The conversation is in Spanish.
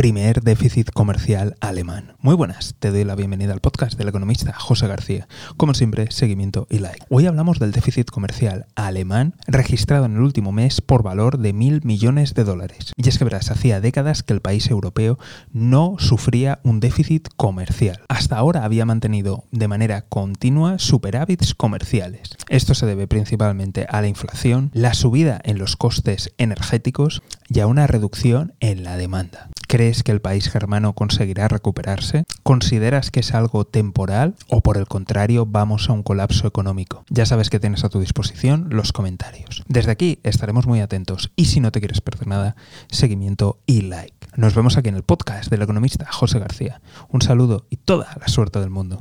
primer déficit comercial alemán. Muy buenas, te doy la bienvenida al podcast del economista José García. Como siempre, seguimiento y like. Hoy hablamos del déficit comercial alemán registrado en el último mes por valor de mil millones de dólares. Y es que verás, hacía décadas que el país europeo no sufría un déficit comercial. Hasta ahora había mantenido de manera continua superávits comerciales. Esto se debe principalmente a la inflación, la subida en los costes energéticos y a una reducción en la demanda. ¿Crees que el país germano conseguirá recuperarse? ¿Consideras que es algo temporal o por el contrario vamos a un colapso económico? Ya sabes que tienes a tu disposición los comentarios. Desde aquí estaremos muy atentos y si no te quieres perder nada, seguimiento y like. Nos vemos aquí en el podcast del economista José García. Un saludo y toda la suerte del mundo.